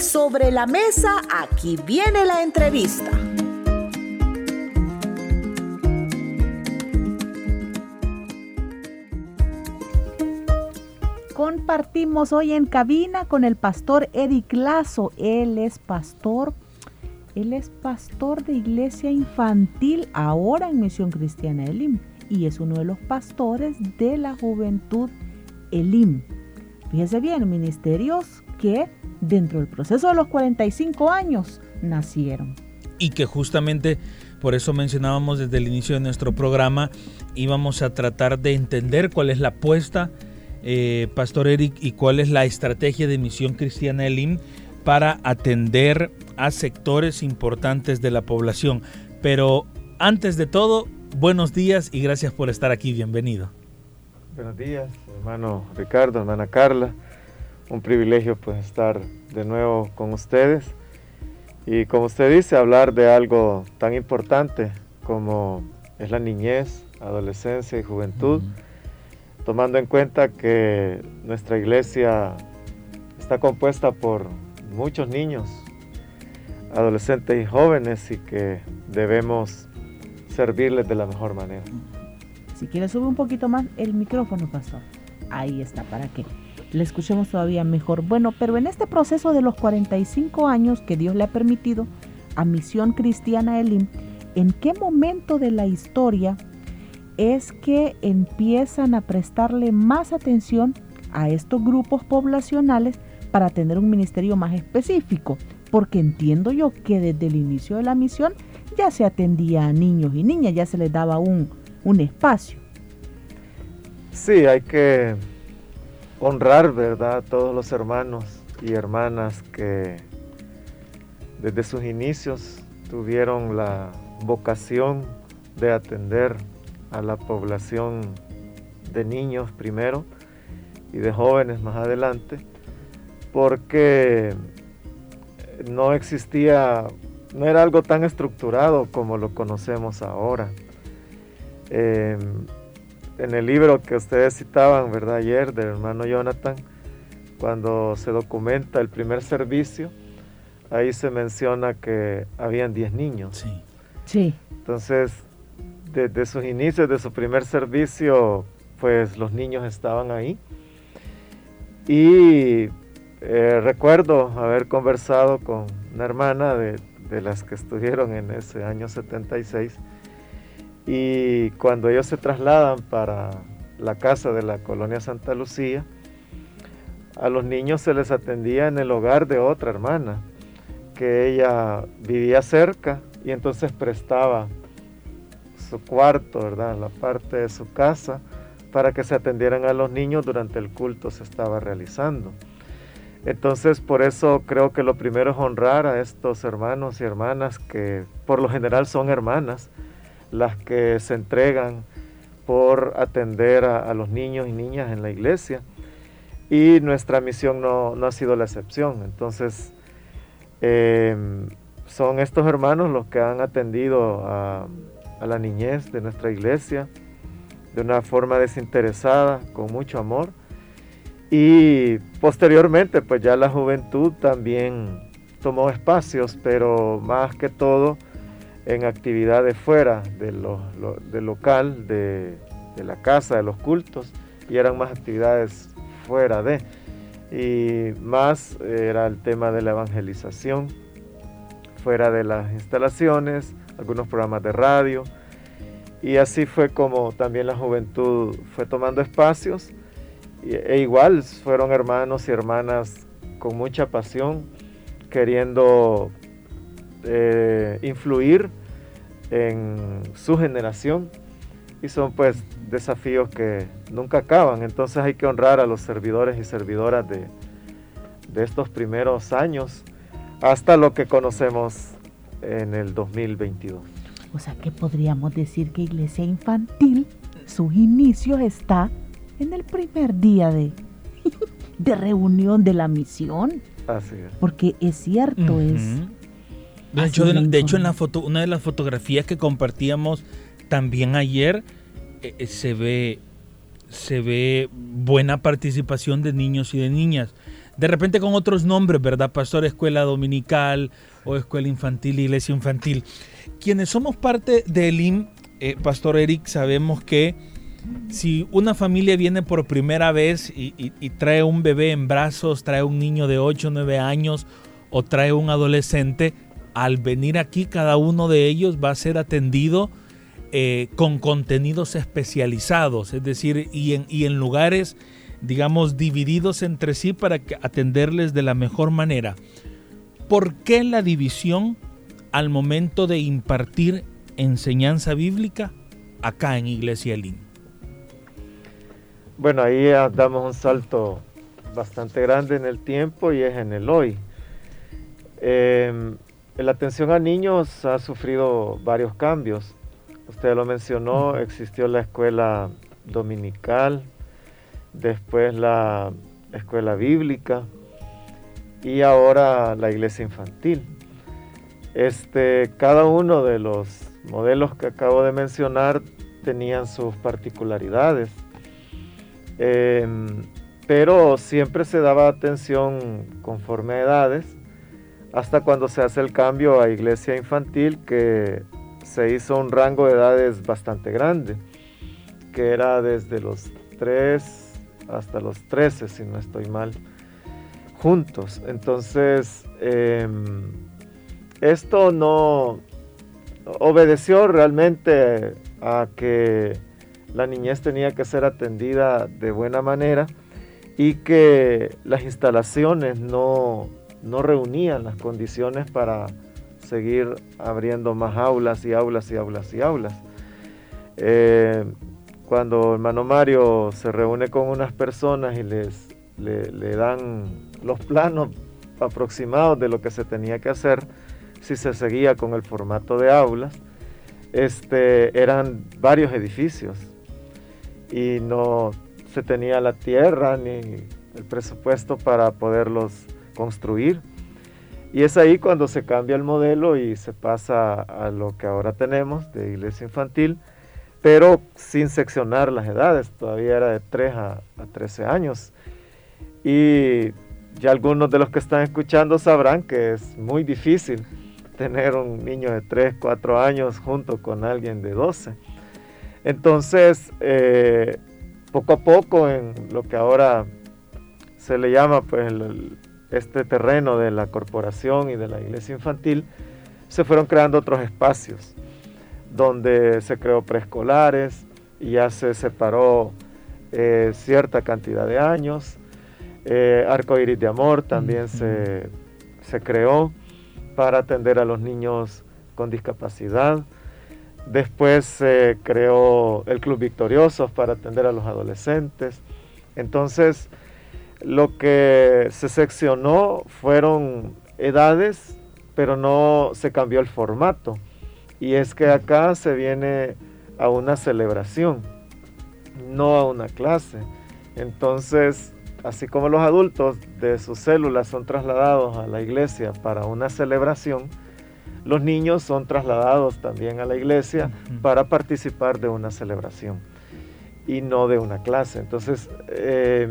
Sobre la mesa, aquí viene la entrevista. Compartimos hoy en cabina con el pastor Eric Lazo. Él es pastor, él es pastor de iglesia infantil ahora en Misión Cristiana Elim y es uno de los pastores de la juventud Elim. Fíjese bien, ministerios que dentro del proceso de los 45 años nacieron. Y que justamente por eso mencionábamos desde el inicio de nuestro programa, íbamos a tratar de entender cuál es la apuesta eh, Pastor Eric, y cuál es la estrategia de Misión Cristiana Elim para atender a sectores importantes de la población. Pero antes de todo, buenos días y gracias por estar aquí. Bienvenido. Buenos días, hermano Ricardo, hermana Carla. Un privilegio pues estar de nuevo con ustedes. Y como usted dice, hablar de algo tan importante como es la niñez, adolescencia y juventud tomando en cuenta que nuestra iglesia está compuesta por muchos niños, adolescentes y jóvenes y que debemos servirles de la mejor manera. Si quiere sube un poquito más el micrófono, pastor. Ahí está, para que le escuchemos todavía mejor. Bueno, pero en este proceso de los 45 años que Dios le ha permitido a Misión Cristiana Elim, ¿en qué momento de la historia es que empiezan a prestarle más atención a estos grupos poblacionales para tener un ministerio más específico, porque entiendo yo que desde el inicio de la misión ya se atendía a niños y niñas, ya se les daba un, un espacio. Sí, hay que honrar, ¿verdad?, a todos los hermanos y hermanas que desde sus inicios tuvieron la vocación de atender a la población de niños primero y de jóvenes más adelante, porque no existía, no era algo tan estructurado como lo conocemos ahora. Em, en el libro que ustedes citaban, ¿verdad? Ayer del hermano Jonathan, cuando se documenta el primer servicio, ahí se menciona que habían 10 niños. Sí. Sí. Entonces, desde sus inicios, de su primer servicio, pues los niños estaban ahí. Y eh, recuerdo haber conversado con una hermana de, de, las que estuvieron en ese año 76. Y cuando ellos se trasladan para la casa de la colonia Santa Lucía, a los niños se les atendía en el hogar de otra hermana, que ella vivía cerca y entonces prestaba su cuarto, ¿verdad? La parte de su casa para que se atendieran a los niños durante el culto se estaba realizando. Entonces, por eso creo que lo primero es honrar a estos hermanos y hermanas que por lo general son hermanas, las que se entregan por atender a, los niños y niñas en la iglesia. Y nuestra misión no, ha sido la excepción. Entonces, em, son estos hermanos los que han atendido a, a la niñez de nuestra iglesia de una forma desinteresada, con mucho amor. Y posteriormente, pues ya la juventud también tomó espacios, pero más que todo en actividades fuera del local, de, de, la casa, de los cultos, y eran más actividades fuera de. Y más era el tema de la evangelización, fuera de las instalaciones, algunos programas de radio. Y así fue como también la juventud fue tomando espacios. E igual fueron hermanos y hermanas con mucha pasión, queriendo eh, influir en su generación. Y son pues desafíos que nunca acaban. Entonces hay que honrar a los servidores y servidoras de, de estos primeros años hasta lo que conocemos en el 2022. O sea que podríamos decir que Iglesia Infantil, sus inicios está en el primer día de, de reunión de la misión. Así es. Porque es cierto, es... De hecho, de, hecho, en la foto, una de las fotografías que compartíamos también ayer, eh, eh, se ve se ve buena participación de niños y de niñas. De repente con otros nombres, ¿verdad? Pastor Escuela Dominical o Escuela Infantil, Iglesia Infantil. Quienes somos parte del IM, eh, Pastor Eric, sabemos que si una familia viene por primera vez y, trae un bebé en brazos, trae un niño de 8 o 9 años o trae un adolescente, al venir aquí cada uno de ellos va a ser atendido eh, con contenidos especializados, es decir, y en, lugares, digamos, divididos entre sí para atenderles de la mejor manera. ¿Por qué la división al momento de impartir enseñanza bíblica acá en Iglesia Lin? Bueno, ahí damos un salto bastante grande en el tiempo y es en el hoy. Eh, la atención a niños ha sufrido varios cambios. Usted lo mencionó, existió la escuela dominical, después la escuela bíblica y ahora la iglesia infantil. Este, cada uno de los modelos que acabo de mencionar tenían sus particularidades, em, pero siempre se daba atención conforme a edades, hasta cuando se hace el cambio a iglesia infantil que se hizo un rango de edades bastante grande, que era desde los 3 hasta los 13, si no estoy mal, juntos. Entonces, em, esto no obedeció realmente a que la niñez tenía que ser atendida de buena manera y que las instalaciones no, no reunían las condiciones para seguir abriendo más aulas y aulas y aulas y aulas. Eh, cuando el hermano Mario se reúne con unas personas y les le, dan los planos aproximados de lo que se tenía que hacer, si se seguía con el formato de aulas, este, eran varios edificios y no se tenía la tierra ni el presupuesto para poderlos construir. Y es ahí cuando se cambia el modelo y se pasa a lo que ahora tenemos de iglesia infantil, pero sin seccionar las edades, todavía era de 3 a, 13 años. Y ya algunos de los que están escuchando sabrán que es muy difícil tener un niño de 3, 4 años junto con alguien de 12. Entonces, eh, poco a poco en lo que ahora se le llama pues el, este terreno de la corporación y de la iglesia infantil, se fueron creando otros espacios donde se creó preescolares y ya se separó eh, cierta cantidad de años. Eh, Arco Iris de Amor también se, se creó para atender a los niños con discapacidad. Después se creó el Club Victoriosos para atender a los adolescentes. Entonces, lo que se seccionó fueron edades, pero no se cambió el formato. Y es que acá se viene a una celebración, no a una clase. Entonces, así como los adultos de sus células son trasladados a la iglesia para una celebración, los niños son trasladados también a la iglesia para participar de una celebración y no de una clase. Entonces, eh,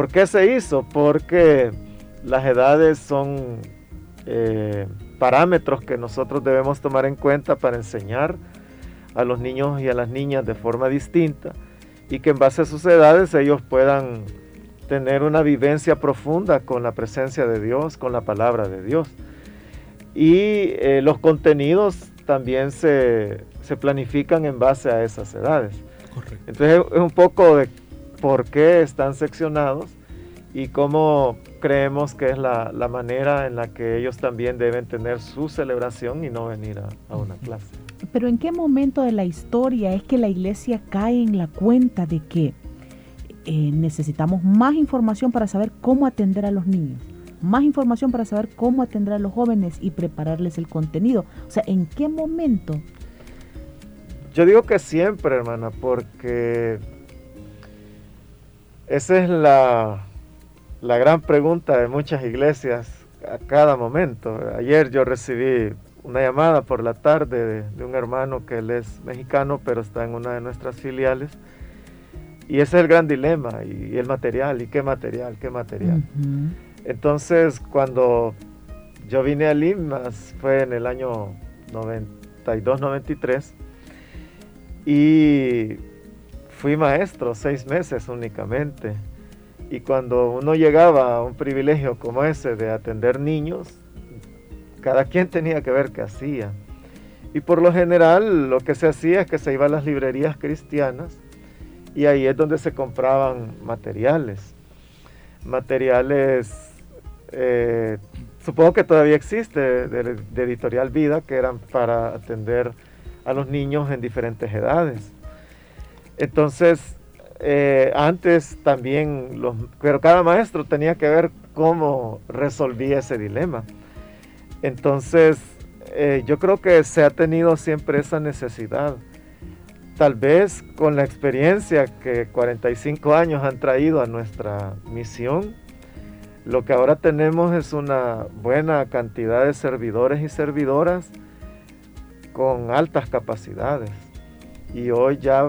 ¿Por qué se hizo? Porque las edades son eh, parámetros que nosotros debemos tomar en cuenta para enseñar a los niños y a las niñas de forma distinta y que en base a sus edades ellos puedan tener una vivencia profunda con la presencia de Dios, con la palabra de Dios. Y eh, los contenidos también se, se, planifican en base a esas edades. Correcto. Entonces es un poco de por qué están seccionados y cómo creemos que es la, manera en la que ellos también deben tener su celebración y no venir a, una clase. Pero ¿en qué momento de la historia es que la iglesia cae en la cuenta de que eh, necesitamos más información para saber cómo atender a los niños? más información para saber cómo atender a los jóvenes y prepararles el contenido. O sea, ¿en qué momento? Yo digo que siempre, hermana, porque esa es la, la gran pregunta de muchas iglesias a cada momento. Ayer yo recibí una llamada por la tarde de, un hermano que él es mexicano, pero está en una de nuestras filiales. Y ese es el gran dilema, y, el material, y qué material, qué material. Entonces, cuando yo vine a Limas, fue en el año 92-93, y fui maestro seis meses únicamente. Y cuando uno llegaba a un privilegio como ese de atender niños, cada quien tenía que ver qué hacía. Y por lo general lo que se hacía es que se iba a las librerías cristianas y ahí es donde se compraban materiales. Materiales, eh, supongo que todavía existe, de, de, Editorial Vida, que eran para atender a los niños en diferentes edades. Entonces, eh, antes también, los, pero cada maestro tenía que ver cómo resolvía ese dilema. Entonces, eh, yo creo que se ha tenido siempre esa necesidad. Tal vez con la experiencia que 45 años han traído a nuestra misión, lo que ahora tenemos es una buena cantidad de servidores y servidoras con altas capacidades. Y hoy ya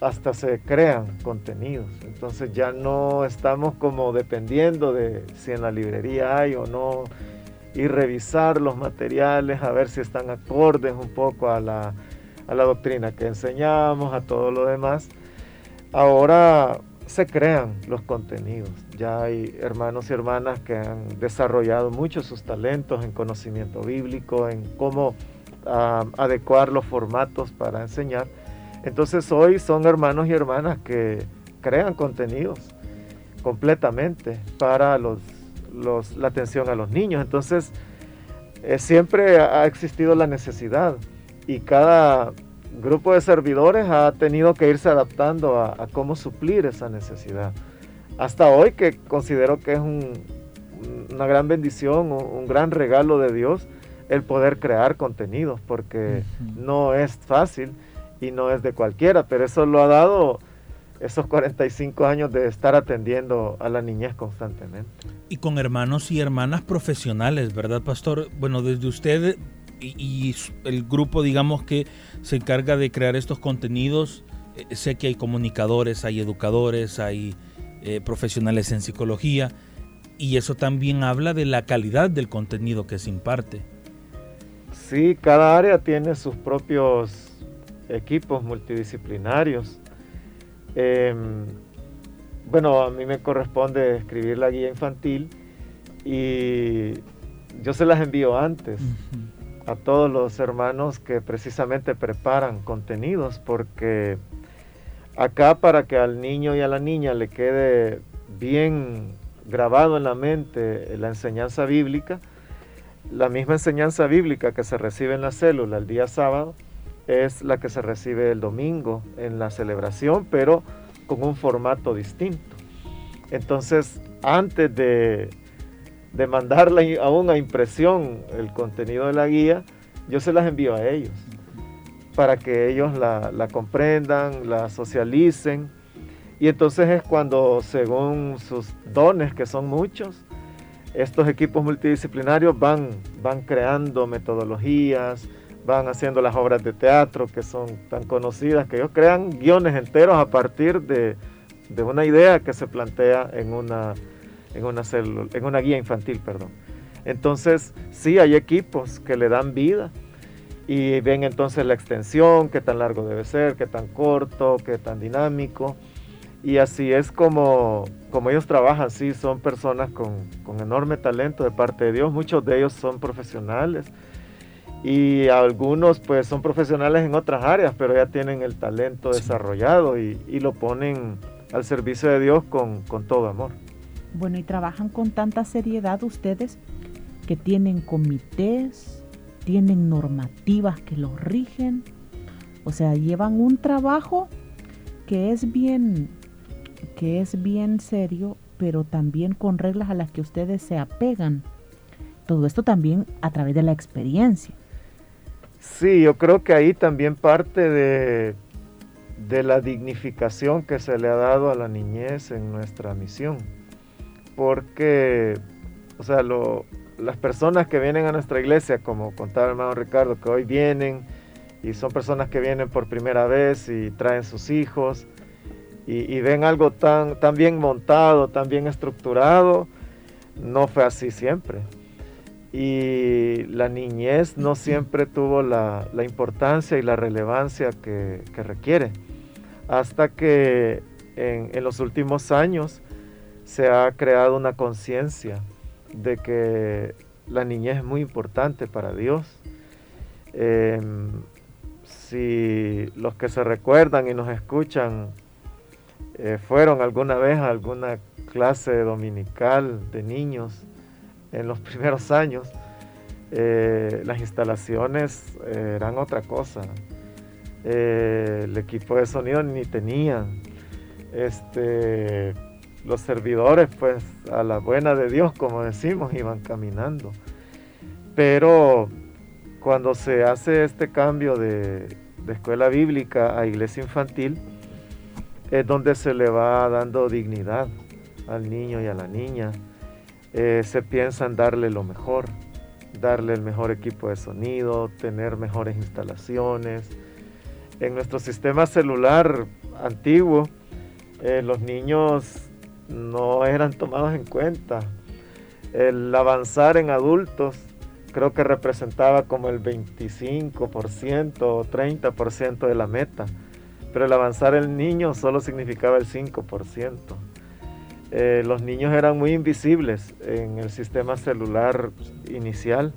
hasta se crean contenidos. Entonces ya no estamos como dependiendo de si en la librería hay o no y revisar los materiales a ver si están acordes un poco a la, a la doctrina que enseñamos, a todo lo demás. Ahora se crean los contenidos. Ya hay hermanos y hermanas que han desarrollado mucho sus talentos en conocimiento bíblico, en cómo ah, adecuar los formatos para enseñar entonces hoy son hermanos y hermanas que crean contenidos completamente para los, la atención a los niños. Entonces eh, siempre ha existido la necesidad y cada grupo de servidores ha tenido que irse adaptando a, cómo suplir esa necesidad. Hasta hoy que considero que es una gran bendición, un gran regalo de Dios el poder crear contenidos, porque no es fácil y no es de cualquiera, pero eso lo ha dado esos 45 años de estar atendiendo a la niñez constantemente. Y con hermanos y hermanas profesionales, ¿verdad, pastor? Bueno, desde usted y, el grupo, digamos, que se encarga de crear estos contenidos, eh, sé que hay comunicadores, hay educadores, hay eh, profesionales en psicología, y eso también habla de la calidad del contenido que se imparte. Sí, cada área tiene sus propios equipos multidisciplinarios. Em, bueno, a mí me corresponde escribir la guía infantil y yo se las envío antes a todos los hermanos que precisamente preparan contenidos porque acá para que al niño y a la niña le quede bien grabado en la mente la enseñanza bíblica, la misma enseñanza bíblica que se recibe en la célula el día sábado, es la que se recibe el domingo en la celebración, pero con un formato distinto. Entonces, antes de, de mandarle aún a impresión el contenido de la guía, yo se las envío a ellos para que ellos la, la comprendan, la socialicen. Y entonces es cuando, según sus dones, que son muchos, estos equipos multidisciplinarios van, van creando metodologías, van haciendo las obras de teatro que son tan conocidas, que ellos crean guiones enteros a partir de, una idea que se plantea en una, en una, en una guía infantil. Perdón. Entonces, sí, hay equipos que le dan vida y ven entonces la extensión, qué tan largo debe ser, qué tan corto, qué tan dinámico. Y así es como, como ellos trabajan, sí, son personas con, con enorme talento de parte de Dios, muchos de ellos son profesionales y algunos pues son profesionales en otras áreas, pero ya tienen el talento desarrollado y, lo ponen al servicio de Dios con, con todo amor. Bueno, y trabajan con tanta seriedad ustedes que tienen comités, tienen normativas que los rigen, o sea, llevan un trabajo que es bien, que es bien serio pero también con reglas a las que ustedes se apegan. Todo esto también a través de la experiencia. Sí, yo creo que ahí también parte de, de la dignificación que se le ha dado a la niñez en nuestra misión. Porque, o sea, las personas que vienen a nuestra iglesia, como contaba el hermano Ricardo, que hoy vienen y son personas que vienen por primera vez y traen sus hijos y, ven algo tan, tan bien montado, tan bien estructurado, no fue así siempre. Y la niñez no siempre tuvo la, importancia y la relevancia que, requiere. Hasta que en, en los últimos años se ha creado una conciencia de que la niñez es muy importante para Dios. Em, si los que se recuerdan y nos escuchan eh, fueron alguna vez a alguna clase dominical de niños en los primeros años, eh, las instalaciones eran otra cosa. Eh, el equipo de sonido ni tenían. Este, los servidores, pues a la buena de Dios, como decimos, iban caminando. Pero cuando se hace este cambio de, escuela bíblica a iglesia infantil, es donde se le va dando dignidad al niño y a la niña. Eh, se piensa en darle lo mejor, darle el mejor equipo de sonido, tener mejores instalaciones. En nuestro sistema celular antiguo, eh, los niños no eran tomados en cuenta. El avanzar en adultos creo que representaba como el 25% o 30% de la meta, pero el avanzar en niño solo significaba el 5%. Eh, los niños eran muy invisibles en el sistema celular inicial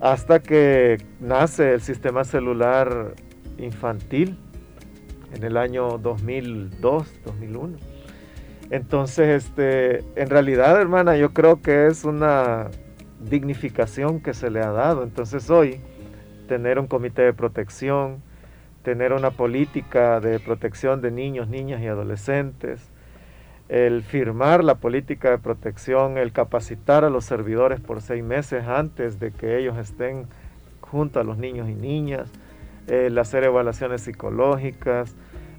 hasta que nace el sistema celular infantil en el año 2002, 2001 entonces, este, en realidad, hermana, yo creo que es una dignificación que se le ha dado. Entonces hoy, tener un comité de protección, tener una política de protección de niños, niñas y adolescentes, el firmar la política de protección, el capacitar a los servidores por seis meses antes de que ellos estén junto a los niños y niñas, el hacer evaluaciones psicológicas,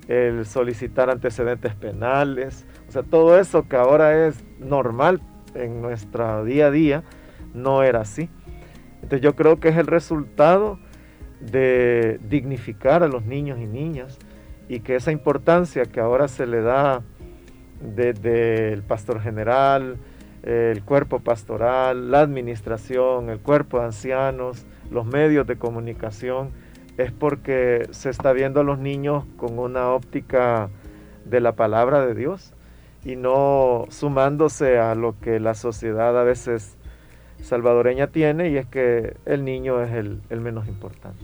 el solicitar antecedentes penales, o sea, todo eso que ahora es normal en nuestro día a día, no era así. Entonces yo creo que es el resultado de dignificar a los niños y niñas y que esa importancia que ahora se le da desde el pastor general, el cuerpo pastoral, la administración, el cuerpo de ancianos, los medios de comunicación, es porque se está viendo a los niños con una óptica de la palabra de Dios y no sumándose a lo que la sociedad a veces salvadoreña tiene y es que el niño es el, menos importante.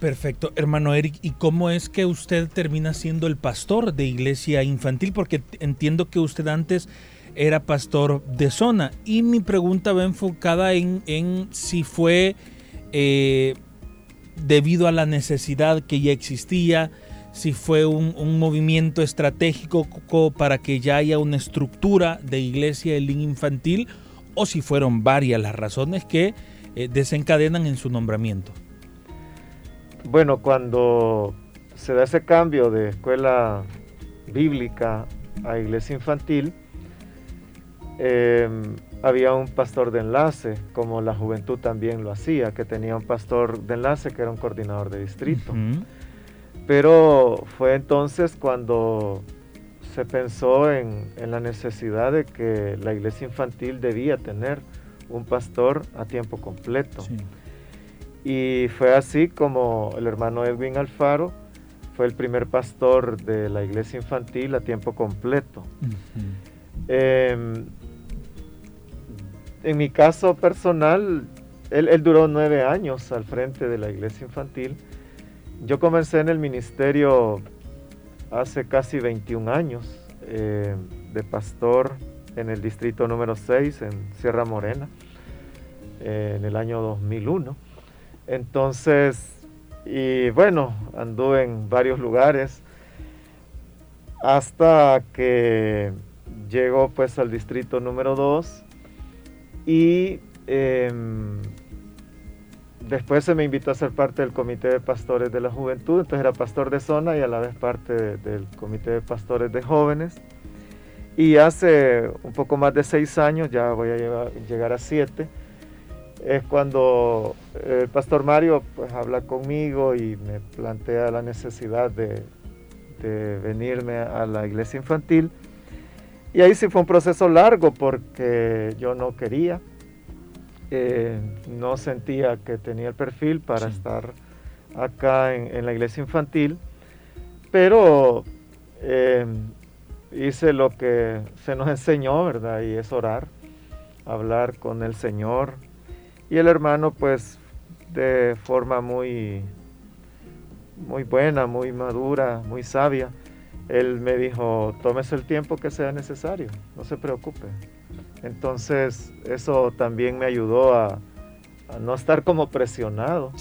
Perfecto, hermano Eric, ¿y cómo es que usted termina siendo el pastor de iglesia infantil? Porque entiendo que usted antes era pastor de zona y mi pregunta va enfocada en, si fue eh, debido a la necesidad que ya existía, si fue un, movimiento estratégico para que ya haya una estructura de iglesia de línea infantil o si fueron varias las razones que eh, desencadenan en su nombramiento. Bueno, cuando se da ese cambio de escuela bíblica a iglesia infantil, em, había un pastor de enlace, como la juventud también lo hacía, que tenía un pastor de enlace que era un coordinador de distrito. Pero fue entonces cuando se pensó en, la necesidad de que la iglesia infantil debía tener un pastor a tiempo completo. Y fue así como el hermano Edwin Alfaro fue el primer pastor de la iglesia infantil a tiempo completo. Em, en mi caso personal, él, duró nueve años al frente de la iglesia infantil yo comencé en el ministerio hace casi 21 años eh, de pastor en el distrito número 6 en Sierra Morena eh, en el año 2001. Entonces, y bueno, anduve en varios lugares hasta que llego pues al distrito número 2 y em, después se me invitó a ser parte del comité de pastores de la juventud, entonces era pastor de zona y a la vez parte del comité de pastores de jóvenes. Y hace un poco más de seis años, ya voy a llegar a siete, es cuando el pastor Mario pues habla conmigo y me plantea la necesidad de, de venirme a la iglesia infantil. Y ahí sí fue un proceso largo porque yo no quería, eh, no sentía que tenía el perfil para estar acá en, la iglesia infantil, pero eh, hice lo que se nos enseñó, ¿verdad? Y es orar, hablar con el Señor. Y el hermano, pues, de forma muy, muy buena, muy madura, muy sabia, él me dijo, tómese el tiempo que sea necesario, no se preocupe. Entonces eso también me ayudó a, no estar como presionado.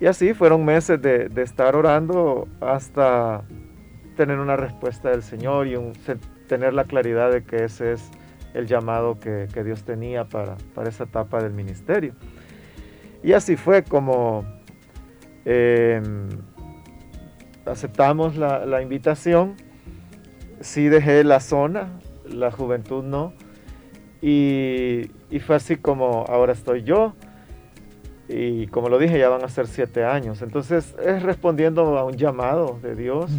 Y así fueron meses de, estar orando hasta tener una respuesta del Señor y tener la claridad de que ese es el llamado que, Dios tenía para, esa etapa del ministerio. Y así fue como em, aceptamos la, invitación, sí dejé la zona, la juventud no, y, fue así como ahora estoy yo, y como lo dije, ya van a ser siete años. Entonces es respondiendo a un llamado de Dios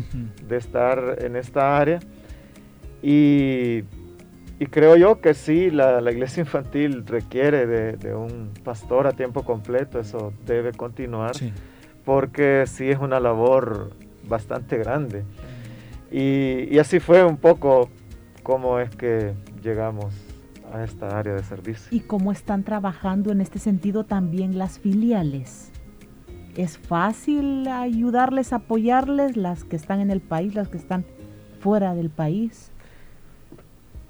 de estar en esta área. Y, creo yo que sí, la, iglesia infantil requiere de, un pastor a tiempo completo, eso debe continuar, porque sí es una labor bastante grande. Y, así fue un poco cómo es que llegamos a esta área de servicio. ¿Y cómo están trabajando en este sentido también las filiales? ¿Es fácil ayudarles, apoyarles, las que están en el país, las que están fuera del país?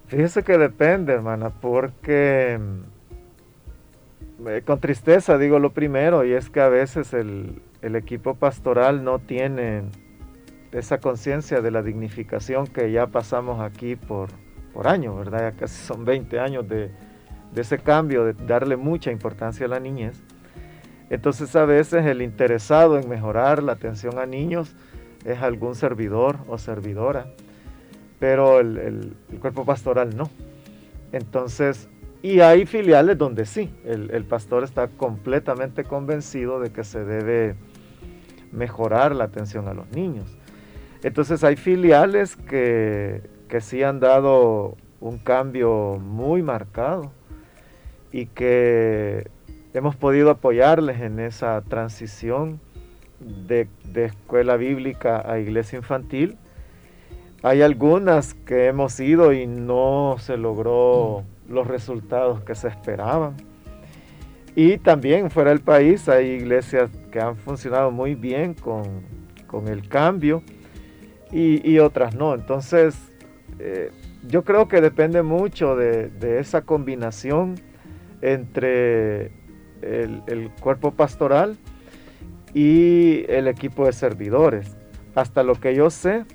Fíjese que depende, hermana, porque mm, eh, con tristeza digo lo primero, y es que a veces el, equipo pastoral no tiene esa conciencia de la dignificación que ya pasamos aquí por, por años, ¿verdad? Ya casi son 20 años de, ese cambio, de darle mucha importancia a la niñez. Entonces a veces el interesado en mejorar la atención a niños es algún servidor o servidora, pero el, cuerpo pastoral no. Entonces, y hay filiales donde sí, el, el, pastor está completamente convencido de que se debe mejorar la atención a los niños. Entonces hay filiales que, que sí han dado un cambio muy marcado y que hemos podido apoyarles en esa transición de, escuela bíblica a iglesia infantil. Hay algunas que hemos ido y no se logró mm. los resultados que se esperaban. Y también fuera del país hay iglesias que han funcionado muy bien con, con el cambio y, otras no. Entonces, eh, yo creo que depende mucho de, esa combinación entre el, cuerpo pastoral y el equipo de servidores. Hasta lo que yo sé,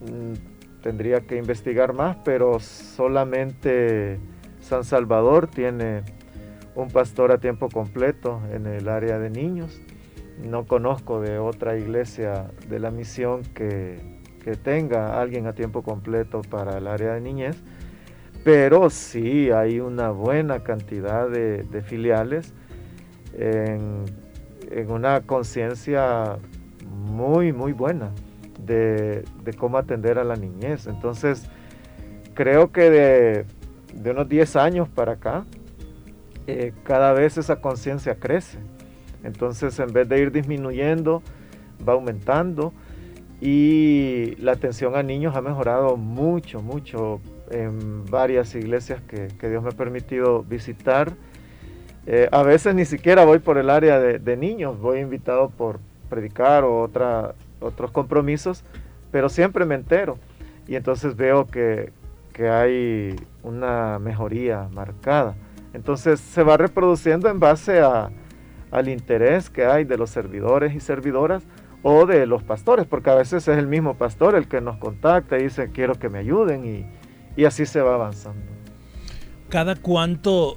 mm, tendría que investigar más, pero solamente San Salvador tiene un pastor a tiempo completo en el área de niños. No conozco de otra iglesia de la misión que, que tenga alguien a tiempo completo para el área de niñez, pero sí hay una buena cantidad de, filiales en, una conciencia muy, muy buena de, cómo atender a la niñez. Entonces, creo que de, unos 10 años para acá, eh, cada vez esa conciencia crece. Entonces, en vez de ir disminuyendo, va aumentando y la atención a niños ha mejorado mucho, mucho en varias iglesias que, Dios me ha permitido visitar. Eh, a veces ni siquiera voy por el área de, niños, voy invitado por predicar o otra, otros compromisos, pero siempre me entero y entonces veo que, hay una mejoría marcada. Entonces se va reproduciendo en base al interés que hay de los servidores y servidoras o de los pastores, porque a veces es el mismo pastor el que nos contacta y dice quiero que me ayuden y, y así se va avanzando. ¿Cada cuánto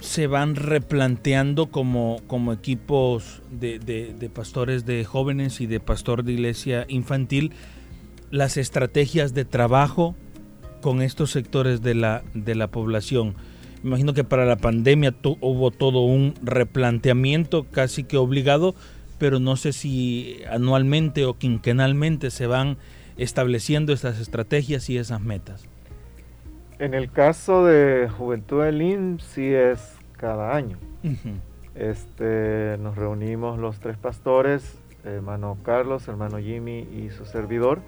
se van replanteando como, como equipos de, de, pastores de jóvenes y de pastor de iglesia infantil las estrategias de trabajo con estos sectores de la, de la población? Imagino que para la pandemia hubo todo un replanteamiento casi que obligado, pero no sé si anualmente o quinquenalmente se van estableciendo estas estrategias y esas metas. En el caso de Juventud del IN, sí es cada año. este, nos reunimos los tres pastores, hermano Carlos, hermano Jimmy y su servidor,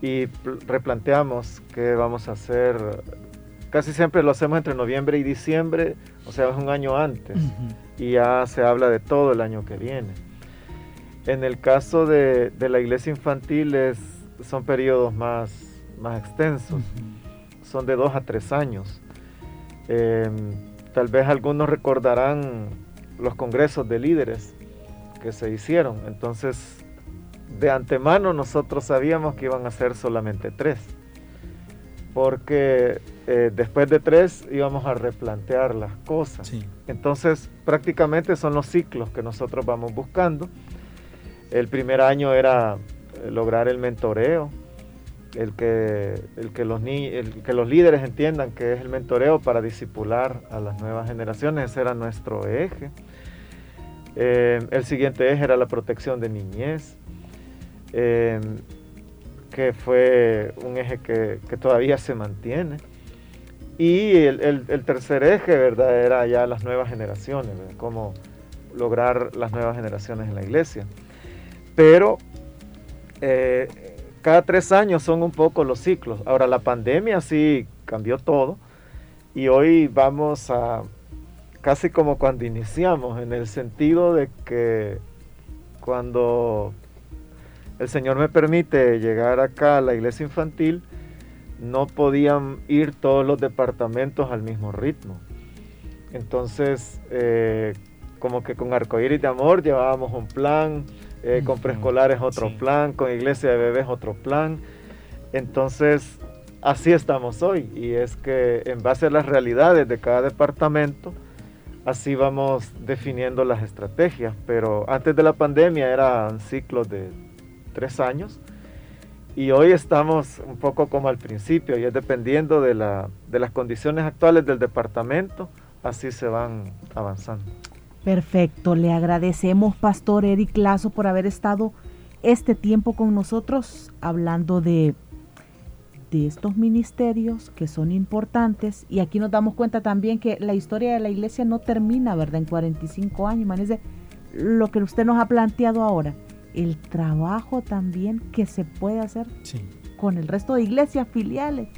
y replanteamos qué vamos a hacer. Casi siempre lo hacemos entre noviembre y diciembre, o sea, es un año antes, y ya se habla de todo el año que viene. En el caso de, la iglesia infantil son periodos más, más extensos son de dos a tres años. Em, tal vez algunos recordarán los congresos de líderes que se hicieron. Entonces, de antemano nosotros sabíamos que iban a ser solamente tres. Porque eh, después de tres íbamos a replantear las cosas. Entonces, prácticamente son los ciclos que nosotros vamos buscando. El primer año era eh, lograr el mentoreo, el que, el que, los, el que los líderes entiendan que es el mentoreo para disipular a las nuevas generaciones, ese era nuestro eje. Eh, el siguiente eje era la protección de niñez, eh, que fue un eje que, todavía se mantiene. Y el, tercer eje, ¿verdad? Era ya las nuevas generaciones, cómo lograr las nuevas generaciones en la iglesia. Pero eh, cada tres años son un poco los ciclos. Ahora la pandemia sí cambió todo y hoy vamos a casi como cuando iniciamos, en el sentido de que cuando el Señor me permite llegar acá a la iglesia infantil, no podían ir todos los departamentos al mismo ritmo. Entonces, eh, como que con Arcoíris de Amor llevábamos un plan, eh, con preescolares otro plan, con iglesia de bebés otro plan. Entonces, así estamos hoy y es que en base a las realidades de cada departamento, así vamos definiendo las estrategias. Pero antes de la pandemia eran ciclos de tres años y hoy estamos un poco como al principio y es dependiendo de, la, de las condiciones actuales del departamento, así se van avanzando. Perfecto, le agradecemos, Pastor Eric Lazo, por haber estado este tiempo con nosotros hablando de, de estos ministerios que son importantes. Y aquí nos damos cuenta también que la historia de la iglesia no termina, ¿verdad? En 45 años. Imagínese lo que usted nos ha planteado ahora. El trabajo también que se puede hacer con el resto de iglesias filiales.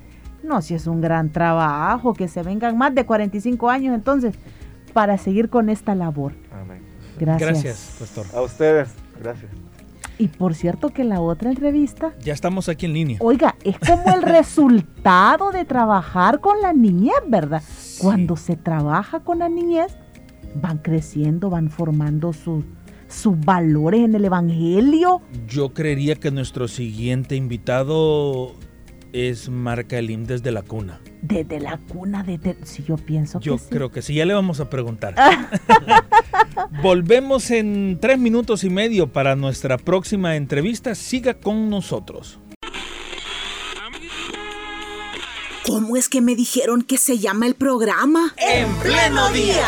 No, si es un gran trabajo, que se vengan más de 45 años entonces para seguir con esta labor. Amén. Gracias. Gracias, pastor. A ustedes, gracias. Y por cierto que la otra entrevista... Ya estamos aquí en línea. Oiga, es como el resultado de trabajar con la niñez, ¿verdad? Cuando se trabaja con la niñez, van creciendo, van formando sus, sus valores en el Evangelio. Yo creería que nuestro siguiente invitado es marca el IM desde la cuna. Desde la cuna, desde, si yo pienso yo creo que sí, ya le vamos a preguntar. Volvemos en tres minutos y medio para nuestra próxima entrevista. Siga con nosotros. ¿Cómo es que me dijeron que se llama el programa? En pleno día.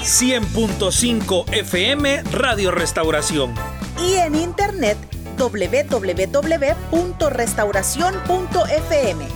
100.5 FM Radio Restauración. Y en internet www.restauración.fm.